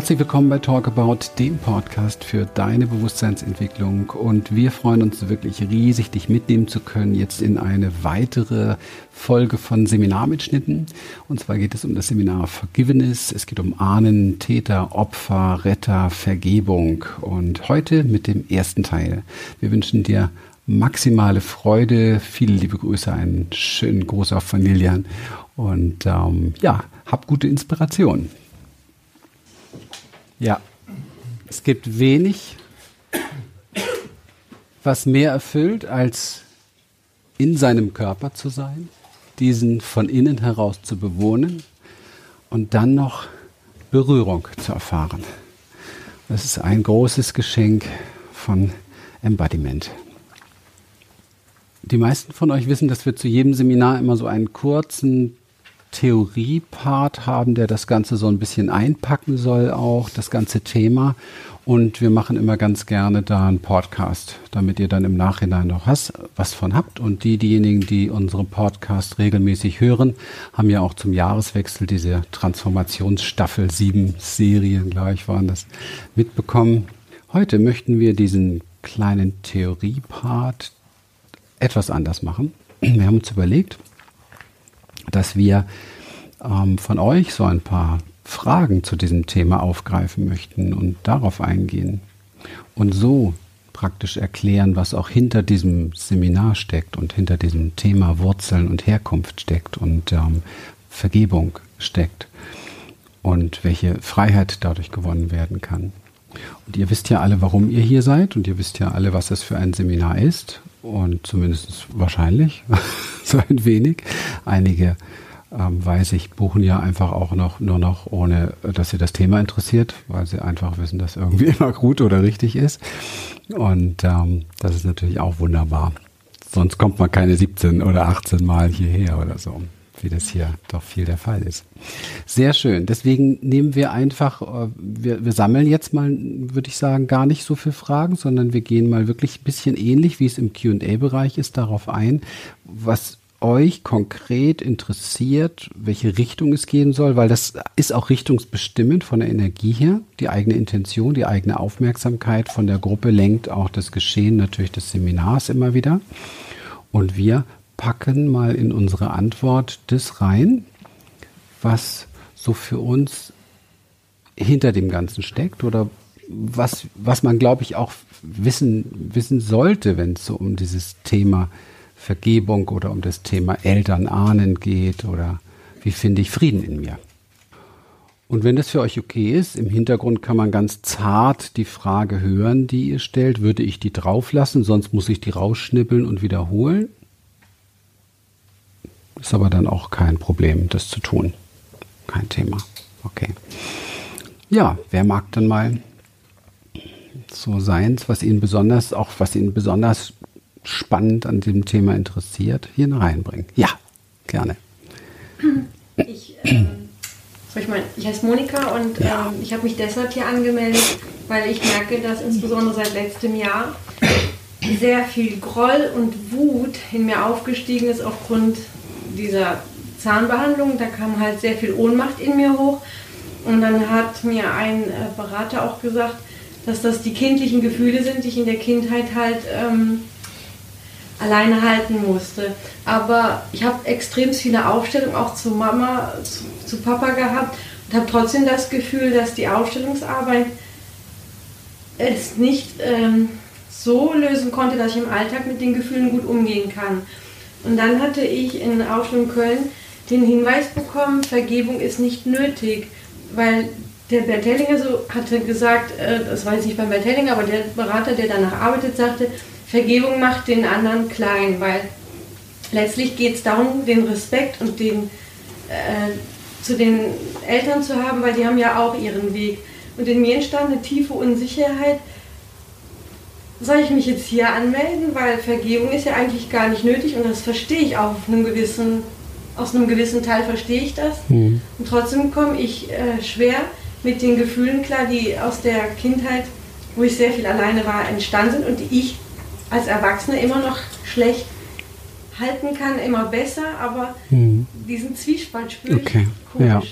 Herzlich willkommen bei Talk About, dem Podcast für deine Bewusstseinsentwicklung. Und wir freuen uns wirklich riesig, dich mitnehmen zu können jetzt in eine weitere Folge von Seminarmitschnitten. Und zwar geht es um das Seminar Forgiveness. Es geht um Ahnen, Täter, Opfer, Retter, Vergebung. Und heute mit dem ersten Teil. Wir wünschen dir maximale Freude, viele liebe Grüße, einen schönen Gruß auf Familien und ähm, ja, hab gute Inspiration. Ja, es gibt wenig, was mehr erfüllt, als in seinem Körper zu sein, diesen von innen heraus zu bewohnen und dann noch Berührung zu erfahren. Das ist ein großes Geschenk von Embodiment. Die meisten von euch wissen, dass wir zu jedem Seminar immer so einen kurzen Theoriepart haben, der das Ganze so ein bisschen einpacken soll, auch das ganze Thema. Und wir machen immer ganz gerne da einen Podcast, damit ihr dann im Nachhinein noch was, was von habt. Und die, diejenigen, die unsere Podcast regelmäßig hören, haben ja auch zum Jahreswechsel diese Transformationsstaffel sieben Serien, gleich waren das, mitbekommen. Heute möchten wir diesen kleinen Theoriepart etwas anders machen. Wir haben uns überlegt, dass wir ähm, von euch so ein paar Fragen zu diesem Thema aufgreifen möchten und darauf eingehen und so praktisch erklären, was auch hinter diesem Seminar steckt und hinter diesem Thema Wurzeln und Herkunft steckt und ähm, Vergebung steckt und welche Freiheit dadurch gewonnen werden kann. Und ihr wisst ja alle, warum ihr hier seid und ihr wisst ja alle, was es für ein Seminar ist und zumindest wahrscheinlich so ein wenig. Einige ähm, weiß ich, buchen ja einfach auch noch nur noch, ohne dass sie das Thema interessiert, weil sie einfach wissen, dass irgendwie immer gut oder richtig ist. Und ähm, das ist natürlich auch wunderbar. Sonst kommt man keine 17 oder 18 Mal hierher oder so wie das hier doch viel der Fall ist. Sehr schön. Deswegen nehmen wir einfach, äh, wir, wir sammeln jetzt mal, würde ich sagen, gar nicht so viele Fragen, sondern wir gehen mal wirklich ein bisschen ähnlich, wie es im QA-Bereich ist, darauf ein, was euch konkret interessiert, welche Richtung es gehen soll, weil das ist auch richtungsbestimmend von der Energie her. Die eigene Intention, die eigene Aufmerksamkeit von der Gruppe lenkt auch das Geschehen natürlich des Seminars immer wieder. Und wir packen mal in unsere Antwort das rein, was so für uns hinter dem Ganzen steckt oder was, was man, glaube ich, auch wissen, wissen sollte, wenn es so um dieses Thema Vergebung oder um das Thema Eltern ahnen geht oder wie finde ich Frieden in mir. Und wenn das für euch okay ist, im Hintergrund kann man ganz zart die Frage hören, die ihr stellt. Würde ich die drauflassen, sonst muss ich die rausschnippeln und wiederholen? Ist aber dann auch kein Problem, das zu tun. Kein Thema. Okay. Ja, wer mag dann mal so seins, was ihn besonders, auch was ihn besonders spannend an dem Thema interessiert, hier reinbringen? Ja, gerne. Ich, ähm, ich, mein, ich heiße Monika und ja. ähm, ich habe mich deshalb hier angemeldet, weil ich merke, dass insbesondere seit letztem Jahr sehr viel Groll und Wut in mir aufgestiegen ist aufgrund dieser Zahnbehandlung, da kam halt sehr viel Ohnmacht in mir hoch. Und dann hat mir ein äh, Berater auch gesagt, dass das die kindlichen Gefühle sind, die ich in der Kindheit halt ähm, alleine halten musste. Aber ich habe extrem viele Aufstellungen auch zu Mama, zu, zu Papa gehabt und habe trotzdem das Gefühl, dass die Aufstellungsarbeit es nicht ähm, so lösen konnte, dass ich im Alltag mit den Gefühlen gut umgehen kann. Und dann hatte ich in Aufschwung Köln den Hinweis bekommen, Vergebung ist nicht nötig, weil der Bert Hellinger so hatte gesagt, äh, das weiß ich nicht beim Bert Hellinger, aber der Berater, der danach arbeitet, sagte, Vergebung macht den anderen klein, weil letztlich geht es darum, den Respekt und den äh, zu den Eltern zu haben, weil die haben ja auch ihren Weg. Und in mir entstand eine tiefe Unsicherheit, soll ich mich jetzt hier anmelden, weil Vergebung ist ja eigentlich gar nicht nötig und das verstehe ich auch auf einem gewissen, aus einem gewissen Teil verstehe ich das. Mhm. Und trotzdem komme ich äh, schwer mit den Gefühlen klar, die aus der Kindheit, wo ich sehr viel alleine war, entstanden sind und die ich als Erwachsene immer noch schlecht halten kann, immer besser, aber mhm. Diesen Zwiespalt spüre okay. ich ja.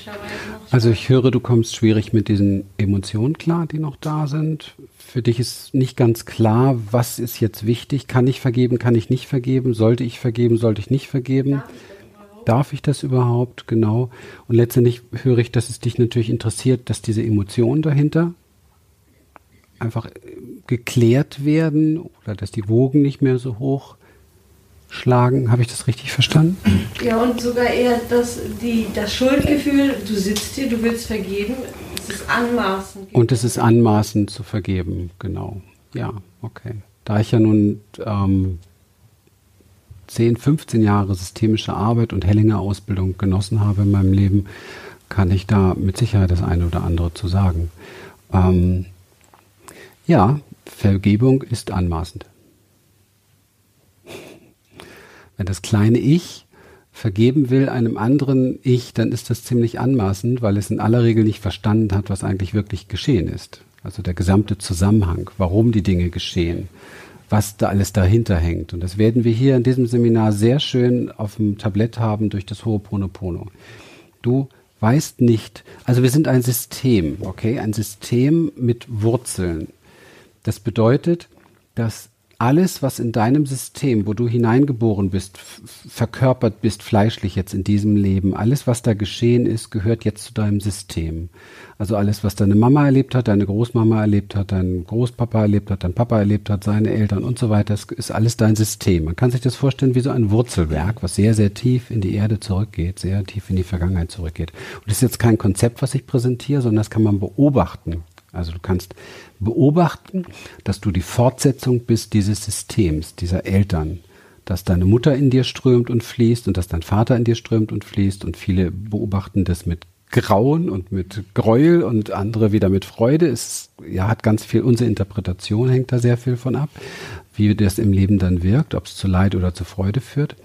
Also ich höre, du kommst schwierig mit diesen Emotionen klar, die noch da sind. Für dich ist nicht ganz klar, was ist jetzt wichtig. Kann ich vergeben, kann ich nicht vergeben? Sollte ich vergeben, sollte ich nicht vergeben? Darf ich, Darf ich das überhaupt? Genau. Und letztendlich höre ich, dass es dich natürlich interessiert, dass diese Emotionen dahinter einfach geklärt werden oder dass die Wogen nicht mehr so hoch schlagen. Habe ich das richtig verstanden? Ja, und sogar eher das, die, das Schuldgefühl, du sitzt hier, du willst vergeben, es ist anmaßend. Und es ist anmaßend zu vergeben, genau. Ja, okay. Da ich ja nun ähm, 10, 15 Jahre systemische Arbeit und Hellinger Ausbildung genossen habe in meinem Leben, kann ich da mit Sicherheit das eine oder andere zu sagen. Ähm, ja, Vergebung ist anmaßend. Wenn das kleine Ich vergeben will einem anderen Ich, dann ist das ziemlich anmaßend, weil es in aller Regel nicht verstanden hat, was eigentlich wirklich geschehen ist. Also der gesamte Zusammenhang, warum die Dinge geschehen, was da alles dahinter hängt. Und das werden wir hier in diesem Seminar sehr schön auf dem Tablett haben durch das Ho'oponopono. Du weißt nicht, also wir sind ein System, okay, ein System mit Wurzeln. Das bedeutet, dass alles, was in deinem System, wo du hineingeboren bist, verkörpert bist, fleischlich jetzt in diesem Leben, alles, was da geschehen ist, gehört jetzt zu deinem System. Also alles, was deine Mama erlebt hat, deine Großmama erlebt hat, dein Großpapa erlebt hat, dein Papa erlebt hat, seine Eltern und so weiter, ist alles dein System. Man kann sich das vorstellen wie so ein Wurzelwerk, was sehr, sehr tief in die Erde zurückgeht, sehr tief in die Vergangenheit zurückgeht. Und das ist jetzt kein Konzept, was ich präsentiere, sondern das kann man beobachten. Also du kannst beobachten, dass du die Fortsetzung bist dieses Systems, dieser Eltern, dass deine Mutter in dir strömt und fließt und dass dein Vater in dir strömt und fließt und viele beobachten das mit Grauen und mit Gräuel und andere wieder mit Freude. Es ja, hat ganz viel, unsere Interpretation hängt da sehr viel von ab, wie das im Leben dann wirkt, ob es zu Leid oder zu Freude führt.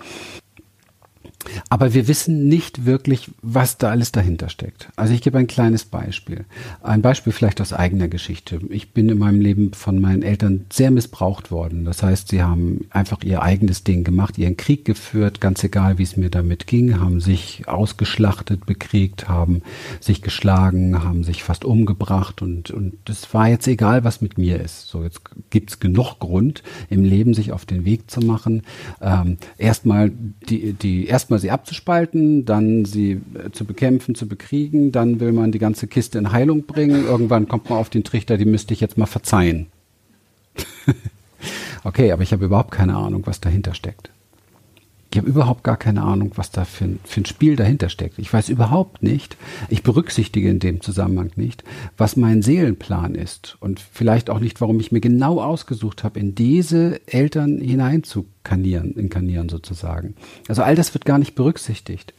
Aber wir wissen nicht wirklich, was da alles dahinter steckt. Also ich gebe ein kleines Beispiel. Ein Beispiel vielleicht aus eigener Geschichte. Ich bin in meinem Leben von meinen Eltern sehr missbraucht worden. Das heißt, sie haben einfach ihr eigenes Ding gemacht, ihren Krieg geführt, ganz egal, wie es mir damit ging, haben sich ausgeschlachtet, bekriegt, haben sich geschlagen, haben sich fast umgebracht und, und das war jetzt egal, was mit mir ist. So, jetzt gibt's genug Grund, im Leben sich auf den Weg zu machen. Ähm, erstmal die, die, erstmal erstmal sie abzuspalten, dann sie äh, zu bekämpfen, zu bekriegen, dann will man die ganze Kiste in Heilung bringen, irgendwann kommt man auf den Trichter, die müsste ich jetzt mal verzeihen. okay, aber ich habe überhaupt keine Ahnung, was dahinter steckt. Ich habe überhaupt gar keine Ahnung, was da für ein, für ein Spiel dahinter steckt. Ich weiß überhaupt nicht, ich berücksichtige in dem Zusammenhang nicht, was mein Seelenplan ist und vielleicht auch nicht, warum ich mir genau ausgesucht habe, in diese Eltern hineinzukanieren, inkarnieren sozusagen. Also all das wird gar nicht berücksichtigt.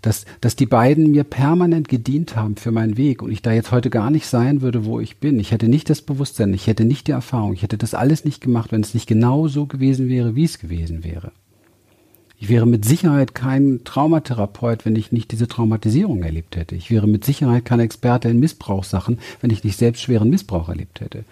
Dass, dass die beiden mir permanent gedient haben für meinen Weg und ich da jetzt heute gar nicht sein würde, wo ich bin. Ich hätte nicht das Bewusstsein, ich hätte nicht die Erfahrung, ich hätte das alles nicht gemacht, wenn es nicht genau so gewesen wäre, wie es gewesen wäre. Ich wäre mit Sicherheit kein Traumatherapeut, wenn ich nicht diese Traumatisierung erlebt hätte. Ich wäre mit Sicherheit kein Experte in Missbrauchssachen, wenn ich nicht selbst schweren Missbrauch erlebt hätte.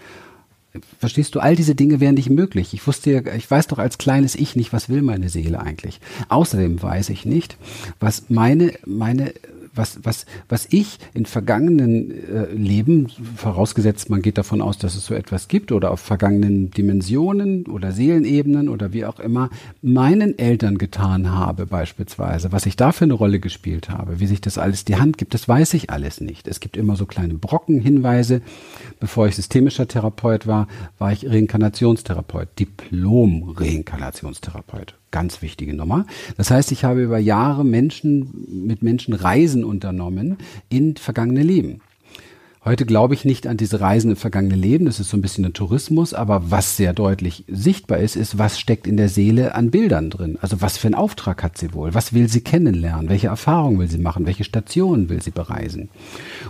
Verstehst du, all diese Dinge wären nicht möglich. Ich wusste ja, ich weiß doch als kleines Ich nicht, was will meine Seele eigentlich. Außerdem weiß ich nicht, was meine, meine was, was, was ich in vergangenen äh, Leben, vorausgesetzt man geht davon aus, dass es so etwas gibt oder auf vergangenen Dimensionen oder Seelenebenen oder wie auch immer, meinen Eltern getan habe beispielsweise, was ich da für eine Rolle gespielt habe, wie sich das alles die Hand gibt, das weiß ich alles nicht. Es gibt immer so kleine Brocken, Hinweise. Bevor ich systemischer Therapeut war, war ich Reinkarnationstherapeut, Diplom-Reinkarnationstherapeut ganz wichtige Nummer. Das heißt, ich habe über Jahre Menschen mit Menschen Reisen unternommen in vergangene Leben. Heute glaube ich nicht an diese Reisen in vergangene Leben, das ist so ein bisschen ein Tourismus, aber was sehr deutlich sichtbar ist, ist, was steckt in der Seele an Bildern drin? Also was für einen Auftrag hat sie wohl? Was will sie kennenlernen? Welche Erfahrungen will sie machen? Welche Stationen will sie bereisen?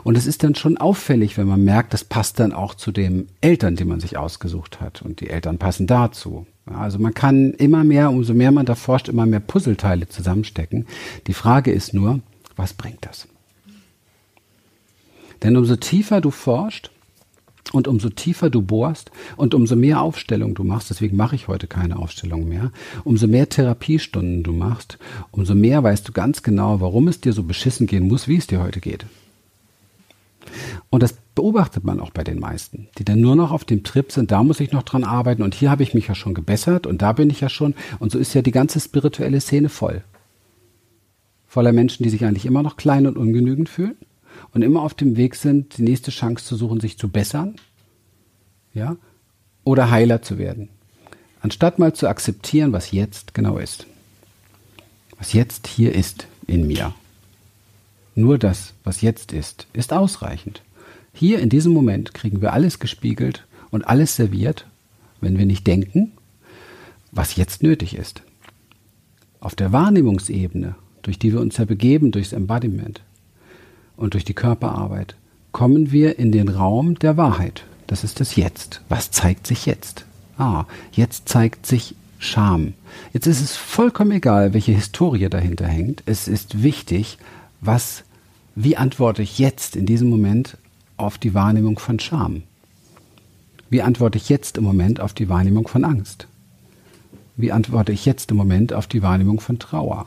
Und es ist dann schon auffällig, wenn man merkt, das passt dann auch zu den Eltern, die man sich ausgesucht hat und die Eltern passen dazu. Also man kann immer mehr, umso mehr man da forscht, immer mehr Puzzleteile zusammenstecken. Die Frage ist nur, was bringt das? Denn umso tiefer du forschst, Und umso tiefer du bohrst und umso mehr Aufstellung du machst, deswegen mache ich heute keine Aufstellung mehr, umso mehr Therapiestunden du machst, umso mehr weißt du ganz genau, warum es dir so beschissen gehen muss, wie es dir heute geht. Und das beobachtet man auch bei den meisten, die dann nur noch auf dem Trip sind, da muss ich noch dran arbeiten und hier habe ich mich ja schon gebessert und da bin ich ja schon. Und so ist ja die ganze spirituelle Szene voll. Voller Menschen, die sich eigentlich immer noch klein und ungenügend fühlen und immer auf dem Weg sind, die nächste Chance zu suchen, sich zu bessern, ja, oder Heiler zu werden. Anstatt mal zu akzeptieren, was jetzt genau ist. Was jetzt hier ist in mir. Nur das, was jetzt ist, ist ausreichend. Hier in diesem Moment kriegen wir alles gespiegelt und alles serviert, wenn wir nicht denken, was jetzt nötig ist. Auf der Wahrnehmungsebene, durch die wir uns ja begeben, durchs Embodiment, und durch die Körperarbeit kommen wir in den Raum der Wahrheit. Das ist das Jetzt. Was zeigt sich jetzt? Ah, jetzt zeigt sich Scham. Jetzt ist es vollkommen egal, welche Historie dahinter hängt. Es ist wichtig, was, wie antworte ich jetzt in diesem Moment auf die Wahrnehmung von Scham? Wie antworte ich jetzt im Moment auf die Wahrnehmung von Angst? Wie antworte ich jetzt im Moment auf die Wahrnehmung von Trauer?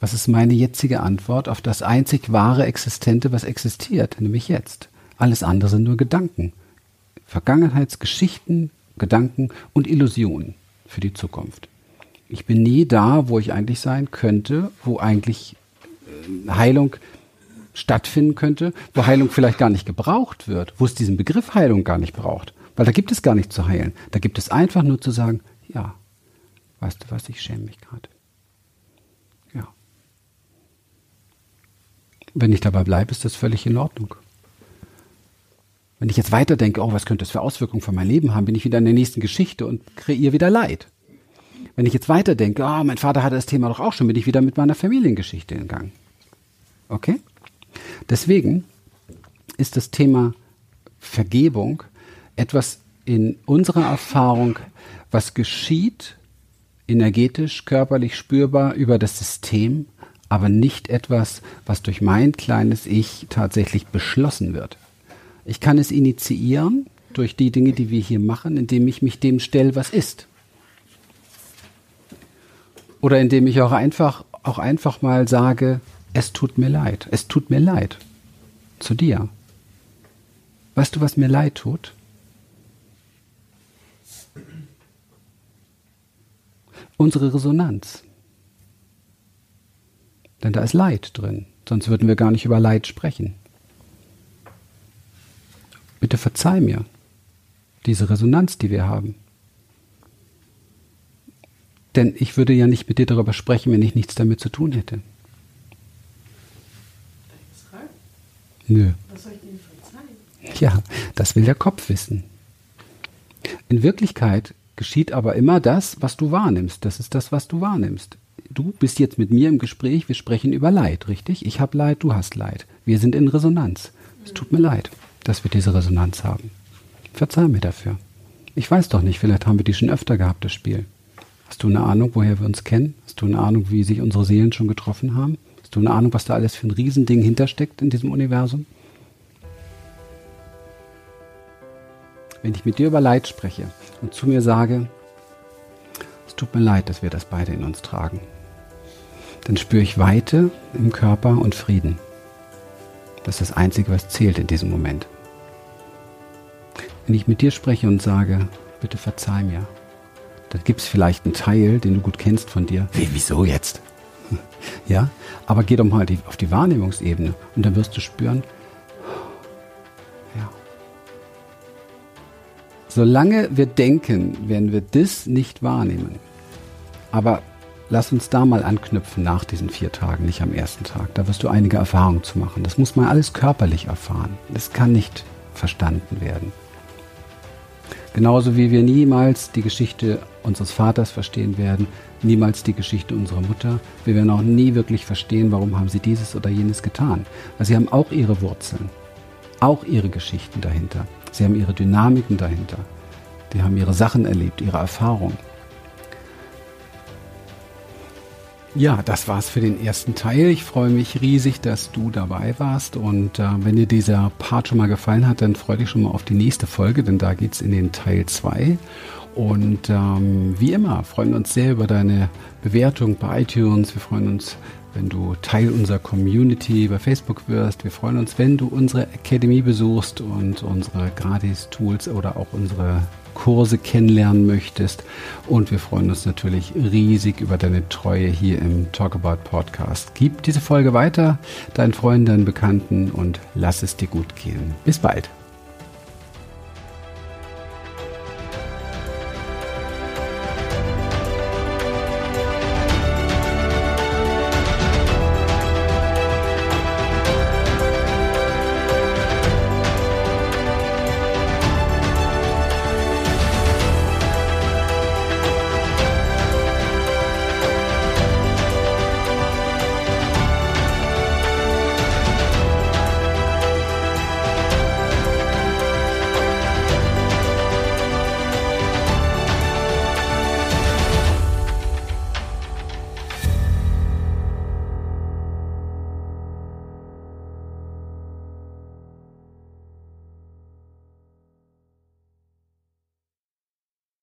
Was ist meine jetzige Antwort auf das einzig wahre Existente, was existiert, nämlich jetzt? Alles andere sind nur Gedanken. Vergangenheitsgeschichten, Gedanken und Illusionen für die Zukunft. Ich bin nie da, wo ich eigentlich sein könnte, wo eigentlich äh, Heilung stattfinden könnte, wo Heilung vielleicht gar nicht gebraucht wird, wo es diesen Begriff Heilung gar nicht braucht. Weil da gibt es gar nicht zu heilen. Da gibt es einfach nur zu sagen, ja, weißt du was, ich schäme mich gerade. Wenn ich dabei bleibe, ist das völlig in Ordnung. Wenn ich jetzt weiterdenke, oh, was könnte das für Auswirkungen für mein Leben haben, bin ich wieder in der nächsten Geschichte und kreiere wieder Leid. Wenn ich jetzt weiterdenke, oh, mein Vater hatte das Thema doch auch schon, bin ich wieder mit meiner Familiengeschichte in Gang. Okay? Deswegen ist das Thema Vergebung etwas in unserer Erfahrung, was geschieht, energetisch, körperlich spürbar über das System, aber nicht etwas, was durch mein kleines Ich tatsächlich beschlossen wird. Ich kann es initiieren durch die Dinge, die wir hier machen, indem ich mich dem stelle, was ist. Oder indem ich auch einfach, auch einfach mal sage, es tut mir leid, es tut mir leid. Zu dir. Weißt du, was mir leid tut? Unsere Resonanz. Denn da ist Leid drin, sonst würden wir gar nicht über Leid sprechen. Bitte verzeih mir diese Resonanz, die wir haben. Denn ich würde ja nicht mit dir darüber sprechen, wenn ich nichts damit zu tun hätte. Nö. Was soll ich Ihnen verzeihen? Ja, das will der Kopf wissen. In Wirklichkeit geschieht aber immer das, was du wahrnimmst. Das ist das, was du wahrnimmst du bist jetzt mit mir im Gespräch, wir sprechen über Leid, richtig? Ich habe Leid, du hast Leid. Wir sind in Resonanz. Es tut mir leid, dass wir diese Resonanz haben. Verzeih mir dafür. Ich weiß doch nicht, vielleicht haben wir die schon öfter gehabt, das Spiel. Hast du eine Ahnung, woher wir uns kennen? Hast du eine Ahnung, wie sich unsere Seelen schon getroffen haben? Hast du eine Ahnung, was da alles für ein Riesending hintersteckt in diesem Universum? Wenn ich mit dir über Leid spreche und zu mir sage, es tut mir leid, dass wir das beide in uns tragen dann spüre ich Weite im Körper und Frieden. Das ist das Einzige, was zählt in diesem Moment. Wenn ich mit dir spreche und sage, bitte verzeih mir, dann gibt es vielleicht einen Teil, den du gut kennst von dir. Wie, wieso jetzt? Ja, aber geh doch mal auf die Wahrnehmungsebene und dann wirst du spüren, ja. Solange wir denken, werden wir das nicht wahrnehmen. Aber Lass uns da mal anknüpfen nach diesen vier Tagen, nicht am ersten Tag. Da wirst du einige Erfahrungen zu machen. Das muss man alles körperlich erfahren. Das kann nicht verstanden werden. Genauso wie wir niemals die Geschichte unseres Vaters verstehen werden, niemals die Geschichte unserer Mutter. Wir werden auch nie wirklich verstehen, warum haben sie dieses oder jenes getan. Weil sie haben auch ihre Wurzeln, auch ihre Geschichten dahinter. Sie haben ihre Dynamiken dahinter. Die haben ihre Sachen erlebt, ihre Erfahrungen. Ja, das war's für den ersten Teil. Ich freue mich riesig, dass du dabei warst. Und äh, wenn dir dieser Part schon mal gefallen hat, dann freue dich schon mal auf die nächste Folge, denn da geht's in den Teil 2. Und ähm, wie immer freuen wir uns sehr über deine Bewertung bei iTunes. Wir freuen uns, wenn du Teil unserer Community bei Facebook wirst. Wir freuen uns, wenn du unsere Academy besuchst und unsere Gratis-Tools oder auch unsere Kurse kennenlernen möchtest. Und wir freuen uns natürlich riesig über deine Treue hier im Talk About Podcast. Gib diese Folge weiter deinen Freunden, deinen Bekannten und lass es dir gut gehen. Bis bald.